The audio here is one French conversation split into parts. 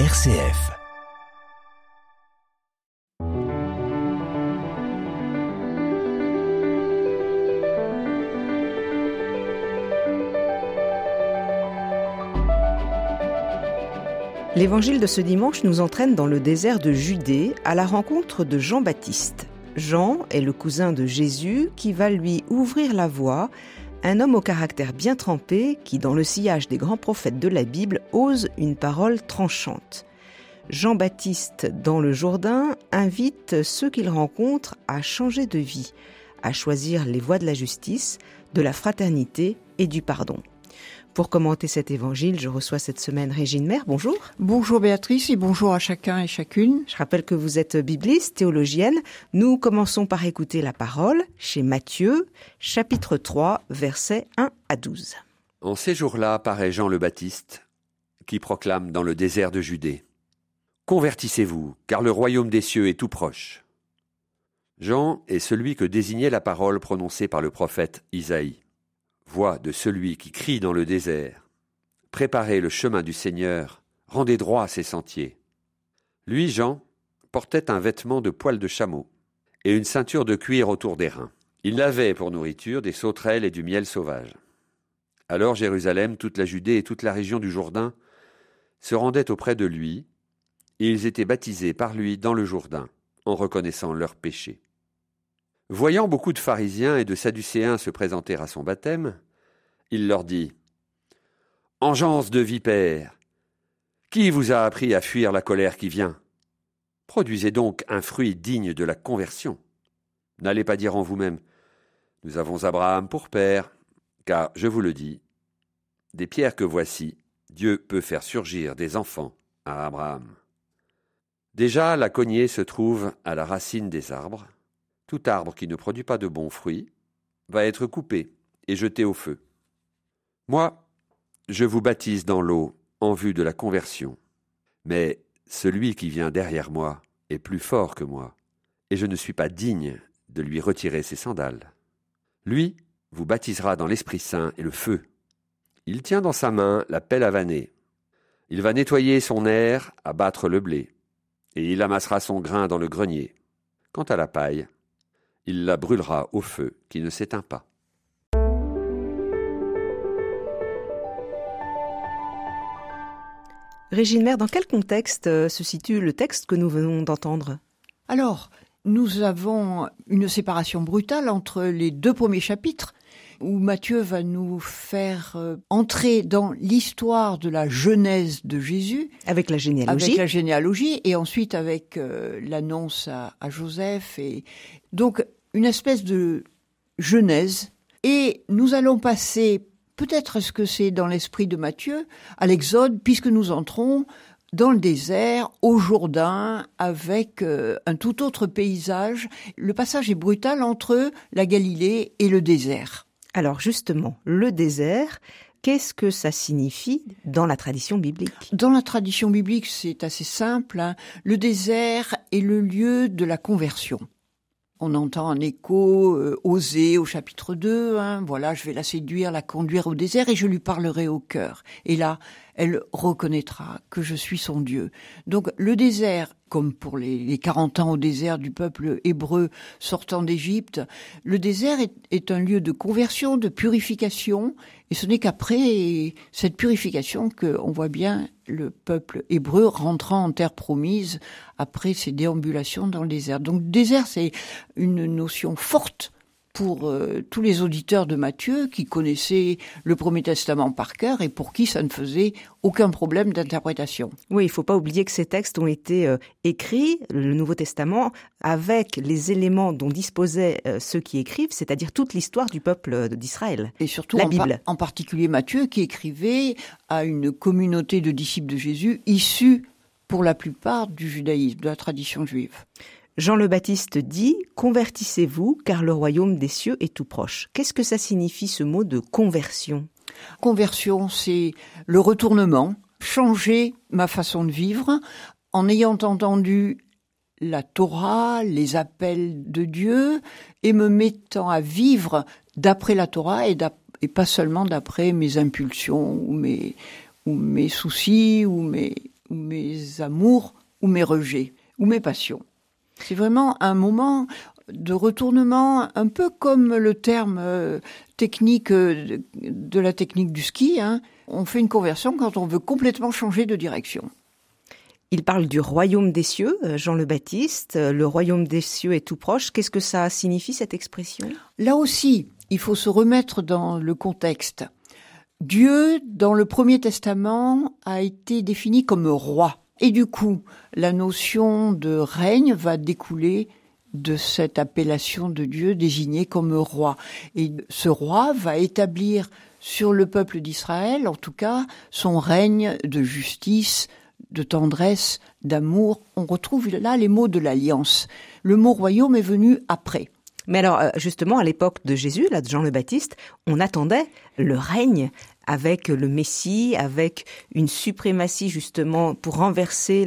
RCF. L'évangile de ce dimanche nous entraîne dans le désert de Judée à la rencontre de Jean-Baptiste. Jean est le cousin de Jésus qui va lui ouvrir la voie, un homme au caractère bien trempé qui, dans le sillage des grands prophètes de la Bible, ose une parole tranchante. Jean-Baptiste, dans le Jourdain, invite ceux qu'il rencontre à changer de vie, à choisir les voies de la justice, de la fraternité et du pardon. Pour commenter cet évangile, je reçois cette semaine Régine Mère. Bonjour. Bonjour Béatrice et bonjour à chacun et chacune. Je rappelle que vous êtes bibliste, théologienne. Nous commençons par écouter la parole chez Matthieu, chapitre 3, versets 1 à 12. En ces jours-là paraît Jean le Baptiste, qui proclame dans le désert de Judée Convertissez-vous, car le royaume des cieux est tout proche. Jean est celui que désignait la parole prononcée par le prophète Isaïe voix de celui qui crie dans le désert. Préparez le chemin du Seigneur, rendez droit ses sentiers. Lui, Jean, portait un vêtement de poil de chameau et une ceinture de cuir autour des reins. Il n'avait pour nourriture des sauterelles et du miel sauvage. Alors Jérusalem, toute la Judée et toute la région du Jourdain se rendaient auprès de lui, et ils étaient baptisés par lui dans le Jourdain, en reconnaissant leurs péchés. Voyant beaucoup de pharisiens et de sadducéens se présenter à son baptême, il leur dit Engeance de vipères, qui vous a appris à fuir la colère qui vient? Produisez donc un fruit digne de la conversion. N'allez pas dire en vous-même Nous avons Abraham pour père, car, je vous le dis, des pierres que voici, Dieu peut faire surgir des enfants à Abraham. Déjà, la cognée se trouve à la racine des arbres, tout arbre qui ne produit pas de bons fruits va être coupé et jeté au feu. Moi, je vous baptise dans l'eau en vue de la conversion, mais celui qui vient derrière moi est plus fort que moi, et je ne suis pas digne de lui retirer ses sandales. Lui vous baptisera dans l'Esprit Saint et le feu. Il tient dans sa main la pelle à vanner. Il va nettoyer son air, abattre le blé, et il amassera son grain dans le grenier. Quant à la paille, il la brûlera au feu qui ne s'éteint pas. Régine Mère, dans quel contexte euh, se situe le texte que nous venons d'entendre? Alors, nous avons une séparation brutale entre les deux premiers chapitres où Matthieu va nous faire euh, entrer dans l'histoire de la genèse de Jésus. Avec la généalogie. Avec la généalogie, et ensuite avec euh, l'annonce à, à, Joseph. Et donc, une espèce de genèse. Et nous allons passer, peut-être est-ce que c'est dans l'esprit de Matthieu, à l'Exode, puisque nous entrons dans le désert, au Jourdain, avec euh, un tout autre paysage. Le passage est brutal entre la Galilée et le désert. Alors justement, le désert, qu'est-ce que ça signifie dans la tradition biblique? Dans la tradition biblique, c'est assez simple. Hein. Le désert est le lieu de la conversion. On entend un écho euh, osé au chapitre 2, hein, voilà, je vais la séduire, la conduire au désert et je lui parlerai au cœur. Et là, elle reconnaîtra que je suis son Dieu. Donc le désert, comme pour les, les 40 ans au désert du peuple hébreu sortant d'Égypte, le désert est, est, un lieu de conversion, de purification, et ce n'est qu'après cette purification qu'on voit bien le peuple hébreu rentrant en terre promise après ses déambulations dans le désert. Donc désert, c'est une notion forte pour euh, tous les auditeurs de Matthieu qui connaissaient le Premier Testament par cœur et pour qui ça ne faisait aucun problème d'interprétation. Oui, il ne faut pas oublier que ces textes ont été euh, écrits, le Nouveau Testament, avec les éléments dont disposaient euh, ceux qui écrivent, c'est-à-dire toute l'histoire du peuple d'Israël. Et surtout la en, Bible. en particulier Matthieu qui écrivait à une communauté de disciples de Jésus issus pour la plupart du judaïsme, de la tradition juive. Jean le Baptiste dit Convertissez-vous, car le royaume des cieux est tout proche. Qu'est-ce que ça signifie ce mot de conversion? Conversion, c'est le retournement, changer ma façon de vivre en ayant entendu la Torah, les appels de Dieu, et me mettant à vivre d'après la Torah et, pas seulement d'après mes impulsions ou mes, ou mes soucis ou mes, ou mes amours, ou mes rejets, ou mes passions. C'est vraiment un moment de retournement, un peu comme le terme euh, technique euh, de la technique du ski. Hein. On fait une conversion quand on veut complètement changer de direction. Il parle du royaume des cieux, euh, Jean le Baptiste. Le royaume des cieux est tout proche. Qu'est-ce que ça signifie cette expression? Là aussi, il faut se remettre dans le contexte. Dieu, dans le Premier Testament, a été défini comme roi. Et du coup, la notion de règne va découler de cette appellation de Dieu désigné comme roi. Et ce roi va établir sur le peuple d'Israël, en tout cas, son règne de justice, de tendresse, d'amour. On retrouve là les mots de l'alliance. Le mot royaume est venu après. Mais alors, euh, justement, à l'époque de Jésus, là, de Jean le Baptiste, on attendait le règne avec le Messie, avec une suprématie justement pour renverser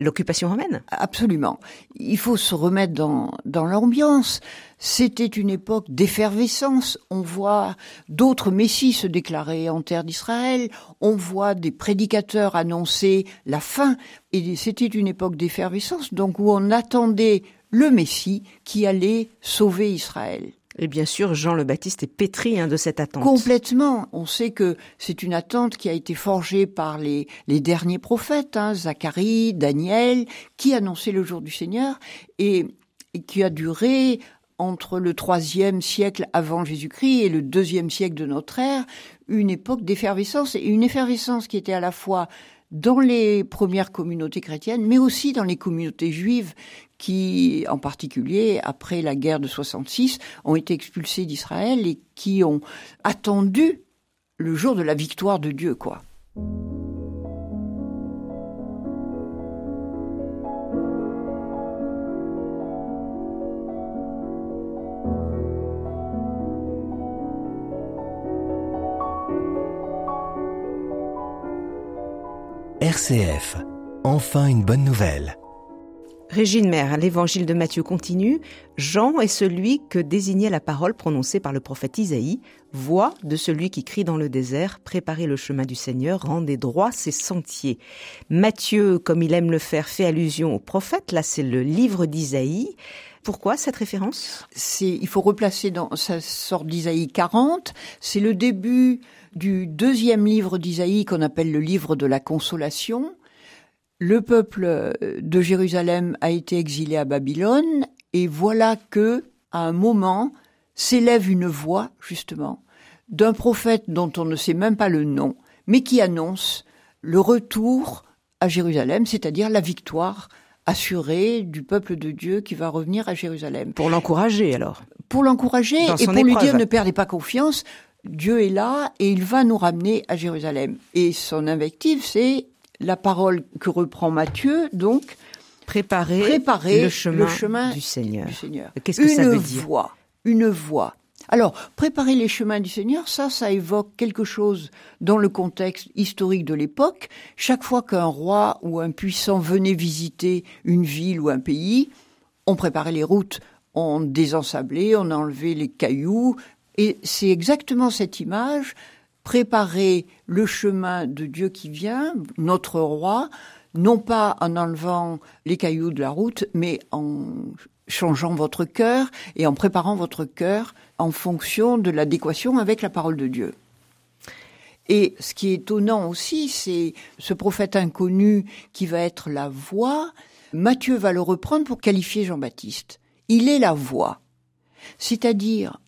l'occupation romaine Absolument. Il faut se remettre dans, l'ambiance. C'était une époque d'effervescence. On voit d'autres messies se déclarer en terre d'Israël. On voit des prédicateurs annoncer la fin. Et c'était une époque d'effervescence, donc où on attendait le Messie qui allait sauver Israël. Et bien sûr, Jean le Baptiste est pétri hein, de cette attente. Complètement. On sait que c'est une attente qui a été forgée par les, derniers prophètes, hein, Zacharie, Daniel, qui annonçaient le jour du Seigneur et, qui a duré entre le troisième siècle avant Jésus-Christ et le deuxième siècle de notre ère, une époque d'effervescence et une effervescence qui était à la fois dans les premières communautés chrétiennes, mais aussi dans les communautés juives qui, en particulier, après la guerre de 66, ont été expulsés d'Israël et qui ont attendu le jour de la victoire de Dieu, quoi. RCF. Enfin une bonne nouvelle. Régine Mère, l'évangile de Matthieu continue. Jean est celui que désignait la parole prononcée par le prophète Isaïe, voix de celui qui crie dans le désert, préparez le chemin du Seigneur, rendez droit ses sentiers. Matthieu, comme il aime le faire, fait allusion au prophète. Là, c'est le livre d'Isaïe. Pourquoi cette référence? C'est, il faut replacer dans sa sorte d'Isaïe 40. C'est le début du deuxième livre d'Isaïe qu'on appelle le livre de la consolation le peuple euh, de Jérusalem a été exilé à Babylone et voilà que, à un moment, s'élève une voix, justement, d'un prophète dont on ne sait même pas le nom, mais qui annonce le retour à Jérusalem, c'est-à-dire la victoire assurée du peuple de Dieu qui va revenir à Jérusalem. Pour l'encourager alors Pour l'encourager et pour lui dire ne perdez pas confiance, Dieu est là et il va nous ramener à Jérusalem. Et son invective, c'est la parole que reprend Matthieu, donc préparer, le, chemin du Seigneur. Qu'est-ce que ça veut dire voix, Une voix. Alors, préparer les chemins du Seigneur, ça, ça évoque quelque chose dans le contexte historique de l'époque. Chaque fois qu'un roi ou un puissant venait visiter une ville ou un pays, on préparait les routes, on désensablait, on enlevait les cailloux, et c'est exactement cette image préparer le chemin de Dieu qui vient, notre roi, non pas en enlevant les cailloux de la route, mais en changeant votre cœur et en préparant votre cœur en fonction de l'adéquation avec la parole de Dieu. Et ce qui est étonnant aussi, c'est ce prophète inconnu qui va être la voix. Matthieu va le reprendre pour qualifier Jean-Baptiste. Il est la voix. C'est-à-dire,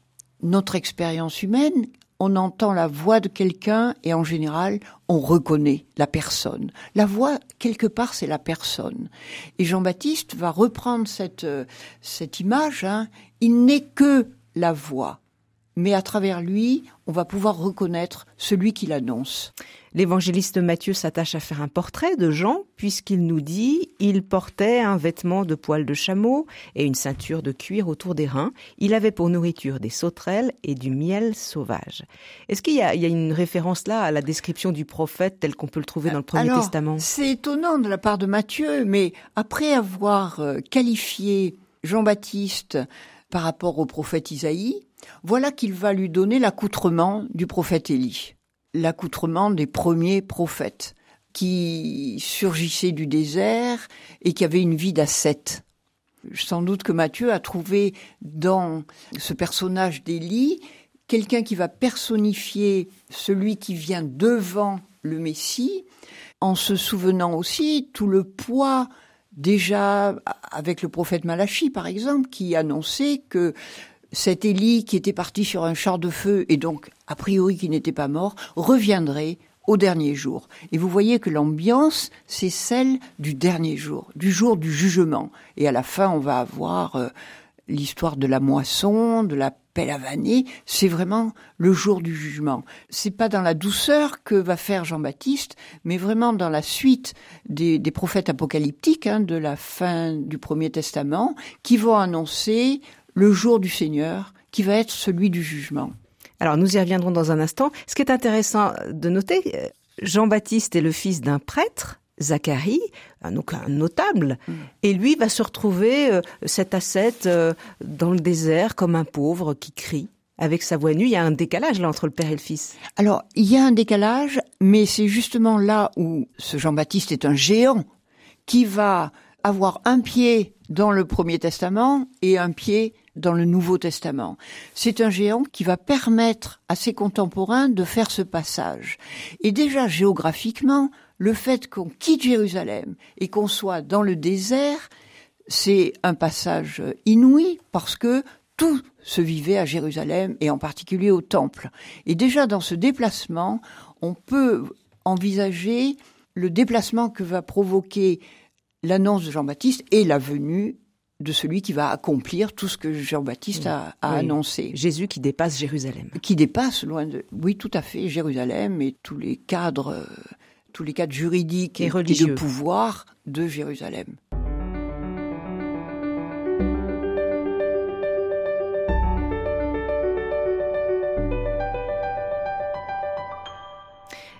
notre expérience humaine on entend la voix de quelqu'un et en général, on reconnaît la personne. La voix, quelque part, c'est la personne. Et Jean-Baptiste va reprendre cette, euh, cette image. Hein. Il n'est que la voix. Mais à travers lui, on va pouvoir reconnaître celui qui l'annonce. L'évangéliste Matthieu s'attache à faire un portrait de Jean, puisqu'il nous dit il portait un vêtement de poil de chameau et une ceinture de cuir autour des reins. Il avait pour nourriture des sauterelles et du miel sauvage. Est-ce qu'il y, a une référence là à la description du prophète tel qu'on peut le trouver dans le Premier Testament? C'est étonnant de la part de Matthieu, mais après avoir euh, qualifié Jean-Baptiste par rapport au prophète Isaïe, voilà qu'il va lui donner l'accoutrement du prophète Élie l'accoutrement des premiers prophètes. qui surgissait du désert et qui avait une vie d'ascète. Sans doute que Matthieu a trouvé dans ce personnage d'Élie quelqu'un qui va personnifier celui qui vient devant le Messie, en se souvenant aussi tout le poids déjà avec le prophète Malachi par exemple, qui annonçait que cet Élie qui était parti sur un char de feu et donc a priori qui n'était pas mort, reviendrait au dernier jour. Et vous voyez que l'ambiance, c'est celle du dernier jour, du jour du jugement. Et à la fin, on va avoir euh, l'histoire de la moisson, de la pelle à vanner. C'est vraiment le jour du jugement. C'est pas dans la douceur que va faire Jean-Baptiste, mais vraiment dans la suite des, prophètes apocalyptiques hein, de la fin du Premier Testament, qui vont annoncer le jour du Seigneur, qui va être celui du jugement. Alors nous y reviendrons dans un instant. Ce qui est intéressant de noter, euh, Jean-Baptiste est le fils d'un prêtre, Zacharie, donc un notable, mm. et lui va se retrouver euh, cet ascète euh, dans le désert comme un pauvre qui crie. Avec sa voix nue, il y a un décalage là entre le père et le fils. Alors, il y a un décalage, mais c'est justement là où ce Jean-Baptiste est un géant qui va avoir un pied dans le Premier Testament et un pied dans le Nouveau Testament. C'est un géant qui va permettre à ses contemporains de faire ce passage. Et déjà géographiquement, le fait qu'on quitte Jérusalem et qu'on soit dans le désert, c'est un passage inouï parce que tout se vivait à Jérusalem et en particulier au temple. Et déjà dans ce déplacement, on peut envisager le déplacement que va provoquer l'annonce de Jean-Baptiste et la venue de celui qui va accomplir tout ce que Jean-Baptiste a, annoncé. Jésus qui dépasse Jérusalem. Qui dépasse loin de, oui, tout à fait, Jérusalem et tous les cadres, euh, tous les cadres juridiques et, et de pouvoir de Jérusalem.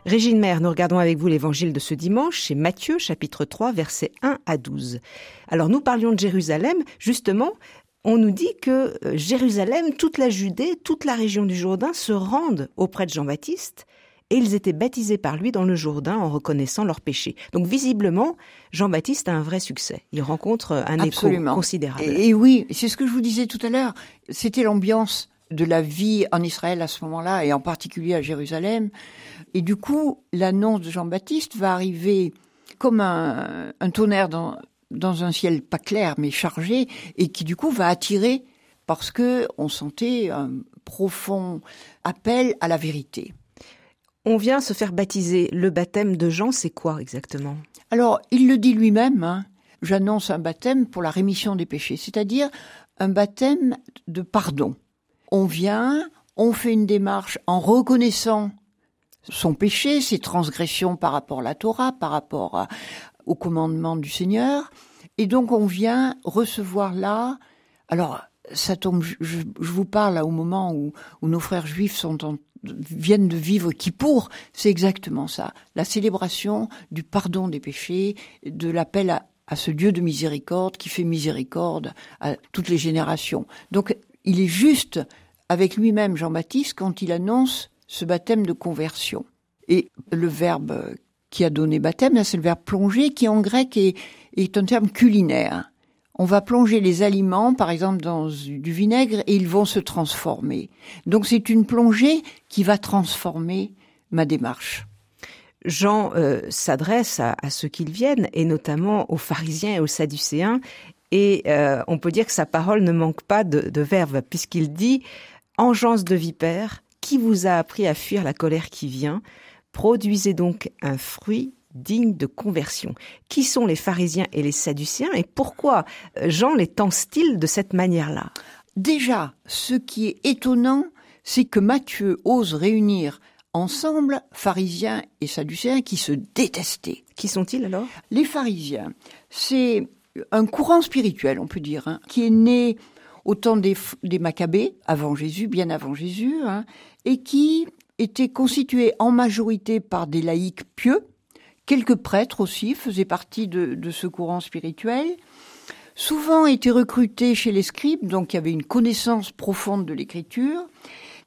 Régine Mère, nous regardons avec vous l'évangile de ce dimanche chez Matthieu chapitre 3 versets 1 à 12. Alors nous parlions de Jérusalem, justement, on nous dit que euh, Jérusalem, toute la Judée, toute la région du Jourdain se rendent auprès de Jean-Baptiste et ils étaient baptisés par lui dans le Jourdain en reconnaissant leurs péchés. Donc visiblement, Jean-Baptiste a un vrai succès. Il rencontre un écho considérable. et oui, c'est ce que je vous disais tout à l'heure. C'était l'ambiance de la vie en Israël à ce moment-là, et en particulier à Jérusalem. Et du coup, l'annonce de Jean-Baptiste va arriver comme un, tonnerre dans, dans un ciel pas clair mais chargé, et qui du coup va attirer parce que on sentait un profond appel à la vérité. On vient se faire baptiser. Le baptême de Jean, c'est quoi exactement? Alors, il le dit lui-même. Hein. J'annonce un baptême pour la rémission des péchés, c'est-à-dire un baptême de pardon on vient, on fait une démarche en reconnaissant son péché, ses transgressions par rapport à la Torah, par rapport au commandement du Seigneur, et donc on vient recevoir là. Alors ça tombe, je, vous parle au moment où, nos frères juifs sont viennent de vivre Kippour, c'est exactement ça, la célébration du pardon des péchés, de l'appel à ce Dieu de miséricorde qui fait miséricorde à toutes les générations. Donc il est juste avec lui-même Jean-Baptiste quand il annonce ce baptême de conversion. Et le verbe qui a donné baptême, c'est le verbe plonger, qui en grec est, un terme culinaire. On va plonger les aliments, par exemple, dans du vinaigre, et ils vont se transformer. Donc c'est une plongée qui va transformer ma démarche. Jean euh, s'adresse à, ceux qui viennent, et notamment aux pharisiens et aux sadducéens, et euh, on peut dire que sa parole ne manque pas de, de puisqu'il dit Engeance de vipère, qui vous a appris à fuir la colère qui vient Produisez donc un fruit digne de conversion. Qui sont les pharisiens et les sadducéens et pourquoi euh, Jean les tense-t-il de cette manière-là? Déjà, ce qui est étonnant, c'est que Matthieu ose réunir ensemble pharisiens et sadducéens qui se détestaient. Qui sont-ils alors? Les pharisiens, c'est un courant spirituel, on peut dire, hein, qui est né au temps des, Maccabées, avant Jésus, bien avant Jésus, hein, et qui était constitué en majorité par des laïcs pieux. Quelques prêtres aussi faisaient partie de, de ce courant spirituel. Souvent étaient recrutés chez les scribes, donc il y avait une connaissance profonde de l'écriture.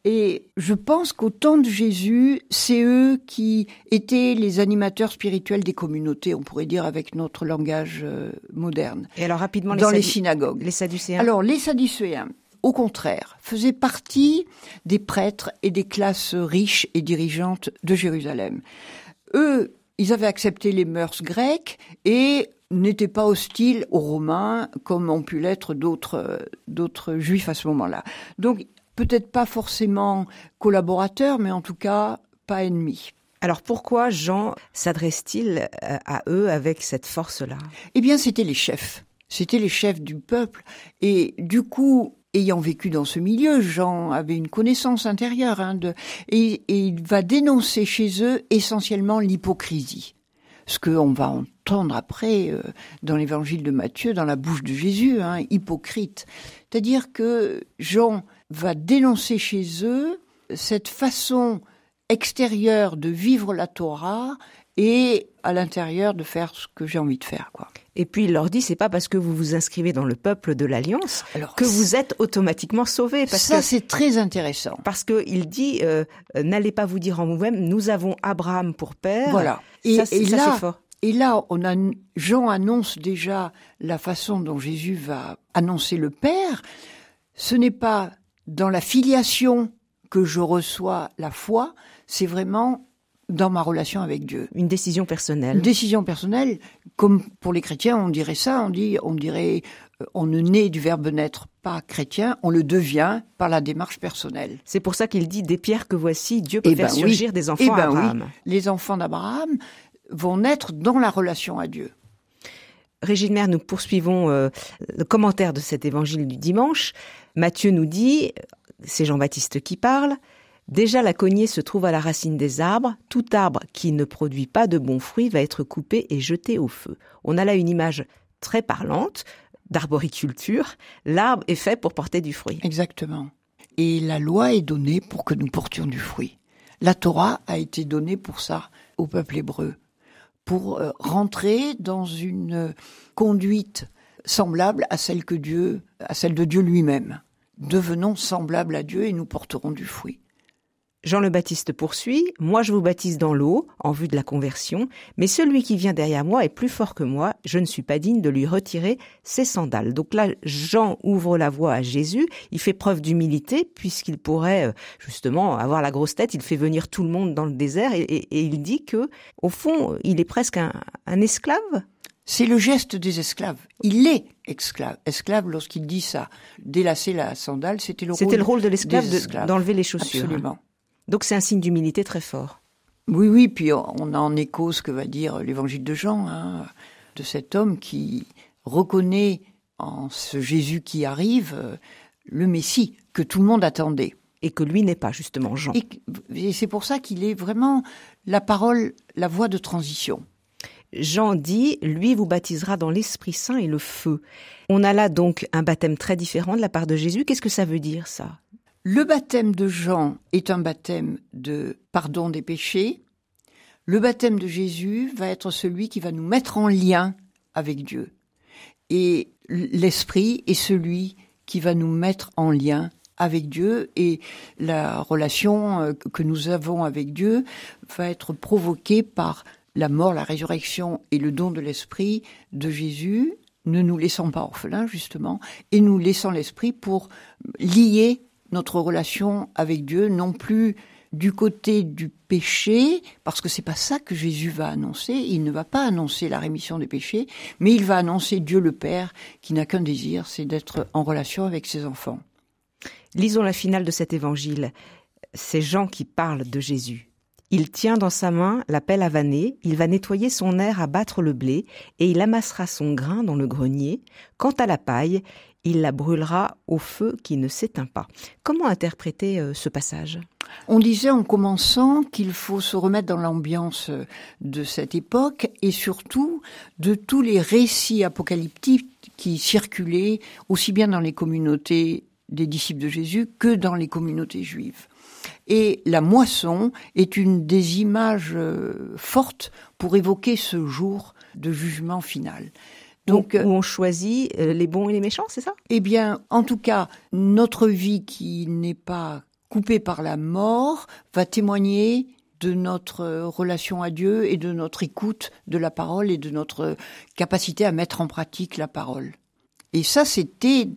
Et je pense qu'au temps de Jésus, c'est eux qui étaient les animateurs spirituels des communautés, on pourrait dire avec notre langage euh, moderne. Et alors rapidement, dans les synagogues. Les Sadducéens. Alors les Sadducéens, au contraire, faisaient partie des prêtres et des classes riches et dirigeantes de Jérusalem. Eux, ils avaient accepté les mœurs grecques et n'étaient pas hostiles aux Romains comme ont pu l'être d'autres d'autres juifs à ce moment-là. Donc peut-être pas forcément collaborateurs, mais en tout cas pas ennemis. Alors pourquoi Jean s'adresse-t-il euh, à eux avec cette force-là? Eh bien, c'était les chefs. C'était les chefs du peuple. Et du coup, ayant vécu dans ce milieu, Jean avait une connaissance intérieure hein, de, et, il va dénoncer chez eux essentiellement l'hypocrisie. Ce qu'on va entendre après euh, dans l'évangile de Matthieu, dans la bouche de Jésus, hein, hypocrite. C'est-à-dire que Jean va dénoncer chez eux cette façon extérieure de vivre la Torah et à l'intérieur de faire ce que j'ai envie de faire, quoi. Et puis il leur dit, c'est pas parce que vous vous inscrivez dans le peuple de l'alliance que vous êtes automatiquement sauvés. Parce ça, c'est très intéressant. Parce que il dit, euh, n'allez pas vous dire en vous-même, nous avons Abraham pour père. Voilà. Et, ça, là, fort. Et là, on a, Jean annonce déjà la façon dont Jésus va annoncer le Père. Ce n'est pas dans la filiation que je reçois la foi, c'est vraiment dans ma relation avec Dieu. Une décision personnelle. Une décision personnelle, comme pour les chrétiens, on dirait ça, on dit, on dirait, euh, on ne naît du verbe naître pas chrétien, on le devient par la démarche personnelle. C'est pour ça qu'il dit des pierres que voici, Dieu peut eh faire ben surgir des enfants eh ben Les enfants d'Abraham vont naître dans la relation à Dieu. Régine Mère, nous poursuivons euh, le commentaire de cet évangile du dimanche. Matthieu nous dit, c'est Jean-Baptiste qui parle, Déjà la cognée se trouve à la racine des arbres, tout arbre qui ne produit pas de bons fruits va être coupé et jeté au feu. On a là une image très parlante d'arboriculture. L'arbre est fait pour porter du fruit. Exactement. Et la loi est donnée pour que nous portions du fruit. La Torah a été donnée pour ça au peuple hébreu, pour euh, rentrer dans une conduite semblable à celle que Dieu, à celle de Dieu lui-même. Devenons semblables à Dieu et nous porterons du fruit. Jean le Baptiste poursuit, Moi je vous baptise dans l'eau, en vue de la conversion, mais celui qui vient derrière moi est plus fort que moi, je ne suis pas digne de lui retirer ses sandales. Donc là, Jean ouvre la voie à Jésus, il fait preuve d'humilité, puisqu'il pourrait euh, justement avoir la grosse tête, il fait venir tout le monde dans le désert, et, il dit que, au fond, il est presque un, esclave c'est le geste des esclaves. Il est esclave. Esclave lorsqu'il dit ça. Délasser la sandale, c'était le le rôle de l'esclave d'enlever les chaussures. Absolument. Donc c'est un signe d'humilité très fort. Oui, oui, puis on a en écho ce que va dire l'évangile de Jean, hein, de cet homme qui reconnaît en ce Jésus qui arrive euh, le Messie que tout le monde attendait. Et que lui n'est pas justement Jean. Et, c'est pour ça qu'il est vraiment la parole, la voie de transition. Jean dit, lui vous baptisera dans l'Esprit Saint et le feu. On a là donc un baptême très différent de la part de Jésus. Qu'est-ce que ça veut dire ça? Le baptême de Jean est un baptême de pardon des péchés. Le baptême de Jésus va être celui qui va nous mettre en lien avec Dieu. Et l'Esprit est celui qui va nous mettre en lien avec Dieu et la relation euh, que nous avons avec Dieu va être provoquée par la mort, la résurrection et le don de l'Esprit de Jésus, ne nous laissant pas orphelins justement, et nous laissant l'Esprit pour lier notre relation avec Dieu, non plus du côté du péché, parce que c'est pas ça que Jésus va annoncer. Il ne va pas annoncer la rémission des péchés, mais il va annoncer Dieu le Père, qui n'a qu'un désir, c'est d'être en relation avec ses enfants. Lisons la finale de cet évangile. C'est Jean qui parle de Jésus. Il tient dans sa main la pelle à il va nettoyer son air à battre le blé, et il amassera son grain dans le grenier. Quant à la paille, il la brûlera au feu qui ne s'éteint pas. Comment interpréter euh, ce passage? On disait en commençant qu'il faut se remettre dans l'ambiance euh, de cette époque et surtout de tous les récits apocalyptiques qui circulaient aussi bien dans les communautés des disciples de Jésus que dans les communautés juives. Et la moisson est une des images euh, fortes pour évoquer ce jour de jugement final. Donc, où, on choisit euh, les bons et les méchants, c'est ça? Eh bien, en tout cas, notre vie qui n'est pas coupé par la mort, va témoigner de notre relation à Dieu et de notre écoute de la parole et de notre capacité à mettre en pratique la parole. Et ça, c'était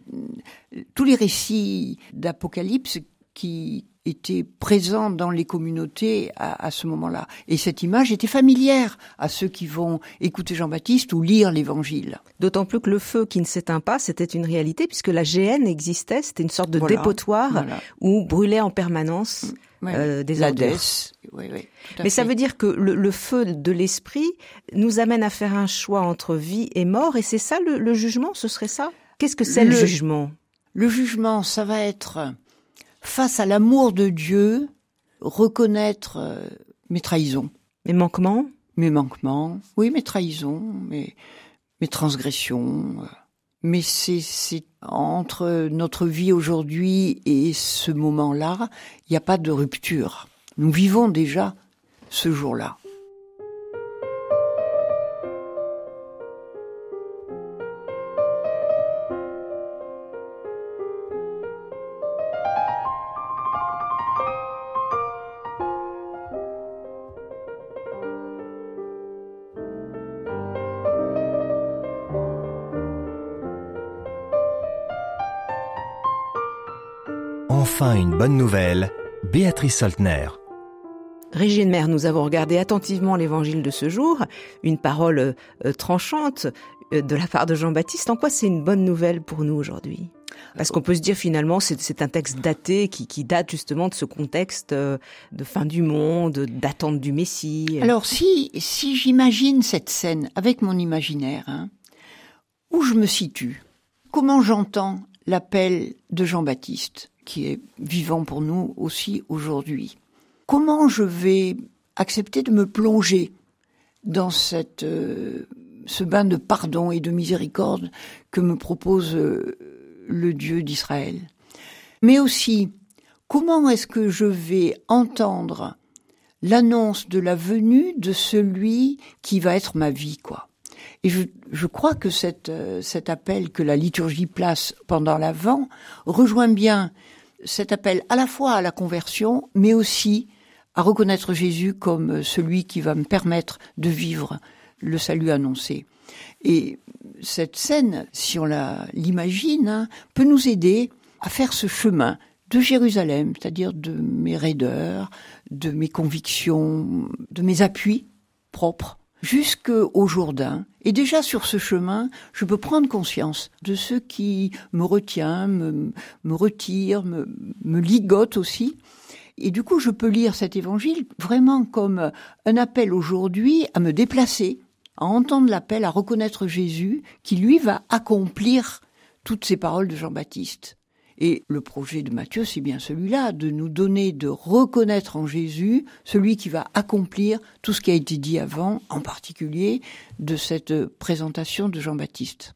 tous les récits d'Apocalypse qui étaient présents dans les communautés à, à ce moment-là. Et cette image était familière à ceux qui vont écouter Jean-Baptiste ou lire l'Évangile. D'autant plus que le feu qui ne s'éteint pas, c'était une réalité puisque la GN existait, c'était une sorte de Voilà, dépotoir voilà. où brûlait en permanence Ouais. euh, des. Oui, oui, à Mais ça veut dire que le, le feu de l'esprit nous amène à faire un choix entre vie et mort, et c'est ça le, le jugement, ce serait ça? Qu'est-ce que c'est le, Le- jugement? Le jugement, ça va être face à l'amour de Dieu, reconnaître euh, mes trahisons, Mes manquements? Mes manquements, oui, mes trahisons, mes, mes transgressions. euh. Mais c'est, c'est entre notre vie aujourd'hui et ce moment-là, il n'y a pas de rupture. Nous vivons déjà ce jour-là. Enfin une bonne nouvelle, Béatrice Soltner. Régine Mère, nous avons regardé attentivement l'évangile de ce jour, une parole euh, tranchante euh, de la part de Jean-Baptiste. En quoi c'est une bonne nouvelle pour nous aujourd'hui? Parce qu'on peut se dire finalement c'est c'est un texte daté qui, qui date justement de ce contexte euh, de fin du monde, d'attente du Messie. Alors si, si j'imagine cette scène avec mon imaginaire, hein, où je me situe, comment j'entends l'appel de Jean-Baptiste, qui est vivant pour nous aussi aujourd'hui, comment je vais accepter de me plonger dans cette, euh, ce bain de pardon et de miséricorde que me propose euh, le Dieu d'Israël? Mais aussi, comment est-ce que je vais entendre l'annonce de la venue de celui qui va être ma vie, quoi? Et je, je crois que cette, euh, cet appel que la liturgie place pendant l'Avent rejoint bien cet appel à la fois à la conversion, mais aussi à reconnaître Jésus comme celui qui va me permettre de vivre le salut annoncé. Et cette scène, si on l'imagine, hein, peut nous aider à faire ce chemin de Jérusalem, c'est-à-dire de mes raideurs, de mes convictions, de mes appuis propres, jusqu'au Jourdain. Et déjà sur ce chemin, je peux prendre conscience de ce qui me retient, me, me retire, me, me ligote aussi. Et du coup, je peux lire cet évangile vraiment comme un appel aujourd'hui à me déplacer, à entendre l'appel, à reconnaître Jésus, qui lui va accomplir toutes ces paroles de Jean-Baptiste. Et le projet de Matthieu, c'est bien celui-là, de nous donner, de reconnaître en Jésus celui qui va accomplir tout ce qui a été dit avant, en particulier de cette présentation de Jean-Baptiste.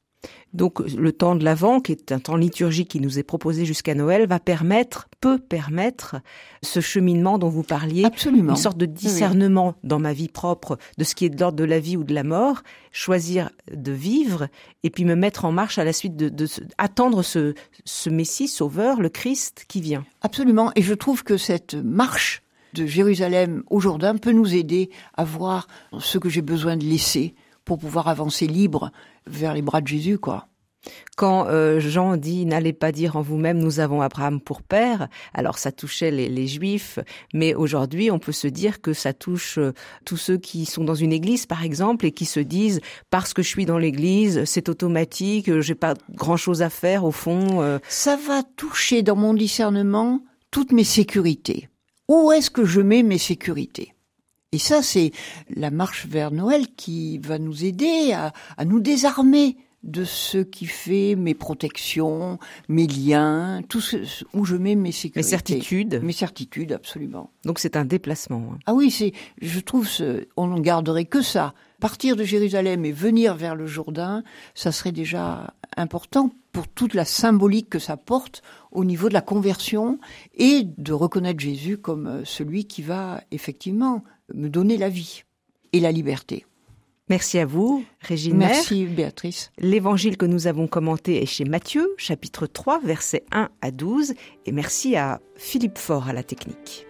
Donc le temps de l'Avent, qui est un temps liturgique qui nous est proposé jusqu'à Noël, va permettre, peut permettre ce cheminement dont vous parliez, Absolument. une sorte de discernement dans ma vie propre de ce qui est de l'ordre de la vie ou de la mort, choisir de vivre et puis me mettre en marche à la suite de, attendre ce, ce Messie sauveur, le Christ qui vient. Absolument. Et je trouve que cette marche de Jérusalem au Jourdain peut nous aider à voir ce que j'ai besoin de laisser pour pouvoir avancer libre vers les bras de Jésus, quoi. Quand euh, Jean dit n'allez pas dire en vous-même nous avons Abraham pour père, alors ça touchait les, les juifs, mais aujourd'hui on peut se dire que ça touche euh, tous ceux qui sont dans une église par exemple et qui se disent parce que je suis dans l'église c'est automatique, euh, j'ai pas grand chose à faire au fond. euh. Ça va toucher dans mon discernement toutes mes sécurités. Où est-ce que je mets mes sécurités? Et ça, c'est la marche vers Noël qui va nous aider à, à nous désarmer de ce qui fait mes protections, mes liens, tout ce où je mets mes sécurités. Mes certitudes. Mes certitudes, absolument. Donc c'est un déplacement. hein. Ah oui, c'est, je trouve, ce, on ne garderait que ça. Partir de Jérusalem et venir vers le Jourdain, ça serait déjà important pour toute la symbolique que ça porte au niveau de la conversion et de reconnaître Jésus comme euh, celui qui va effectivement me donner la vie et la liberté. Merci à vous, Régine Merci, Béatrice. L'évangile que nous avons commenté est chez Matthieu, chapitre 3, versets 1 à 12. Et merci à Philippe Faure à la technique.